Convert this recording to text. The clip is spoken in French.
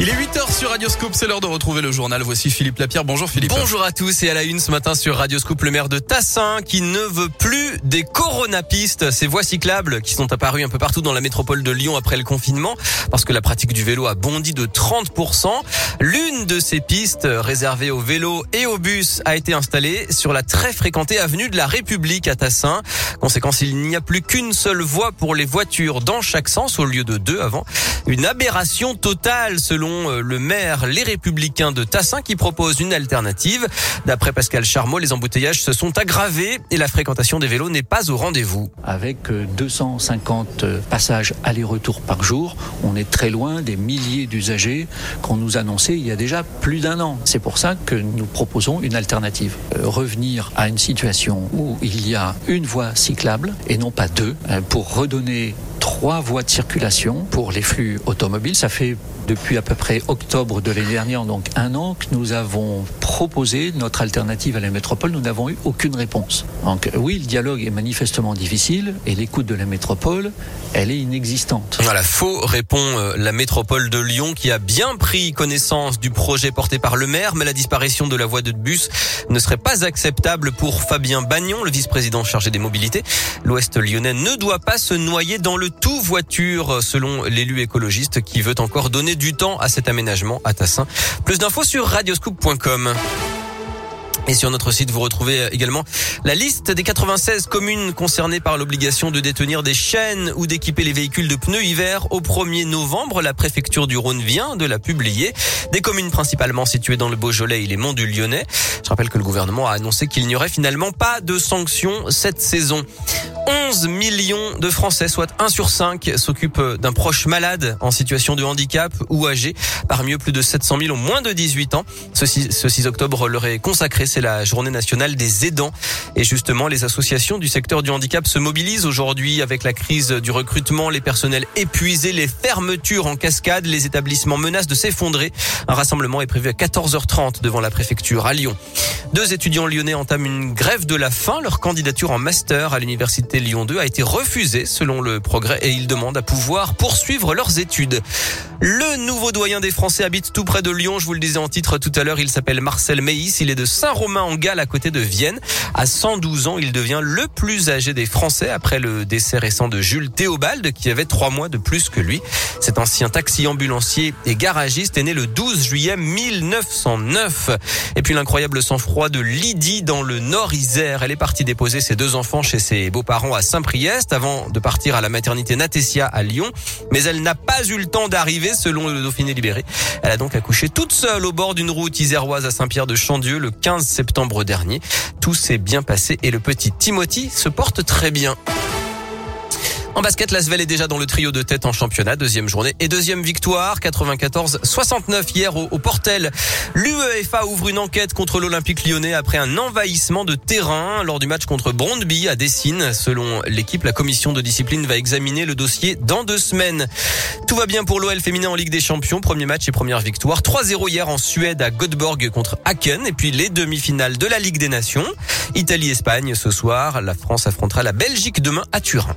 Il est 8h sur Radioscope, c'est l'heure de retrouver le journal. Voici Philippe Lapierre. Bonjour Philippe. Bonjour à tous et à la une ce matin sur Radioscope, le maire de Tassin qui ne veut plus des coronapistes, ces voies cyclables qui sont apparues un peu partout dans la métropole de Lyon après le confinement parce que la pratique du vélo a bondi de 30%. L'une de ces pistes réservées aux vélos et aux bus a été installée sur la très fréquentée avenue de la République à Tassin. Conséquence, il n'y a plus qu'une seule voie pour les voitures dans chaque sens au lieu de deux avant. Une aberration totale selon euh, le maire Les Républicains de Tassin qui propose une alternative. D'après Pascal Charmot, les embouteillages se sont aggravés et la fréquentation des vélos n'est pas au rendez-vous. Avec 250 euh, passages aller-retour par jour, on est très loin des milliers d'usagers qu'on nous annonçait il y a déjà plus d'un an. C'est pour ça que nous proposons une alternative. Euh, revenir à une situation où il y a une voie cyclable et non pas deux pour redonner trois voies de circulation pour les flux automobiles. Ça fait depuis à peu près octobre de l'année dernière, donc un an, que nous avons proposé notre alternative à la métropole. Nous n'avons eu aucune réponse. Donc oui, le dialogue est manifestement difficile et l'écoute de la métropole, elle est inexistante. Voilà, faux répond euh, la métropole de Lyon qui a bien pris connaissance du projet porté par le maire, mais la disparition de la voie de bus ne serait pas acceptable pour Fabien Bagnon, le vice-président chargé des mobilités. L'Ouest lyonnais ne doit pas se noyer dans le tout voiture, selon l'élu écologiste qui veut encore donner du temps à cet aménagement à Tassin. Plus d'infos sur radioscoop.com. Et sur notre site, vous retrouvez également la liste des 96 communes concernées par l'obligation de détenir des chaînes ou d'équiper les véhicules de pneus hiver au 1er novembre. La préfecture du Rhône vient de la publier. Des communes principalement situées dans le Beaujolais et les monts du Lyonnais. Je rappelle que le gouvernement a annoncé qu'il n'y aurait finalement pas de sanctions cette saison. 11 millions de Français, soit 1 sur 5, s'occupent d'un proche malade en situation de handicap ou âgé. Parmi eux, plus de 700 000 ont moins de 18 ans. Ce 6, ce 6 octobre leur est consacré, c'est la journée nationale des aidants. Et justement, les associations du secteur du handicap se mobilisent aujourd'hui avec la crise du recrutement, les personnels épuisés, les fermetures en cascade, les établissements menacent de s'effondrer. Un rassemblement est prévu à 14h30 devant la préfecture à Lyon. Deux étudiants lyonnais entament une grève de la faim. Leur candidature en master à l'université Lyon 2 a été refusée selon le progrès et ils demandent à pouvoir poursuivre leurs études. Le nouveau doyen des Français habite tout près de Lyon. Je vous le disais en titre tout à l'heure. Il s'appelle Marcel Meis. Il est de Saint-Romain en Galles à côté de Vienne. À 112 ans, il devient le plus âgé des Français après le décès récent de Jules Théobald qui avait trois mois de plus que lui. Cet ancien taxi ambulancier et garagiste est né le 12 juillet 1909. Et puis l'incroyable sang-froid de Lydie dans le Nord Isère. Elle est partie déposer ses deux enfants chez ses beaux-parents à Saint-Priest avant de partir à la maternité Natessia à Lyon. Mais elle n'a pas eu le temps d'arriver selon le Dauphiné libéré. Elle a donc accouché toute seule au bord d'une route iséroise à Saint-Pierre de Chandieu le 15 septembre dernier. Tout s'est bien passé et le petit Timothy se porte très bien. En basket, l'Asvel est déjà dans le trio de tête en championnat, deuxième journée et deuxième victoire, 94-69 hier au, Portel. L'UEFA ouvre une enquête contre l'Olympique lyonnais après un envahissement de terrain lors du match contre Brondby à Dessine. Selon l'équipe, la commission de discipline va examiner le dossier dans deux semaines. Tout va bien pour l'OL féminin en Ligue des Champions, premier match et première victoire. 3-0 hier en Suède à Göteborg contre Aken et puis les demi-finales de la Ligue des Nations. Italie-Espagne ce soir, la France affrontera la Belgique demain à Turin.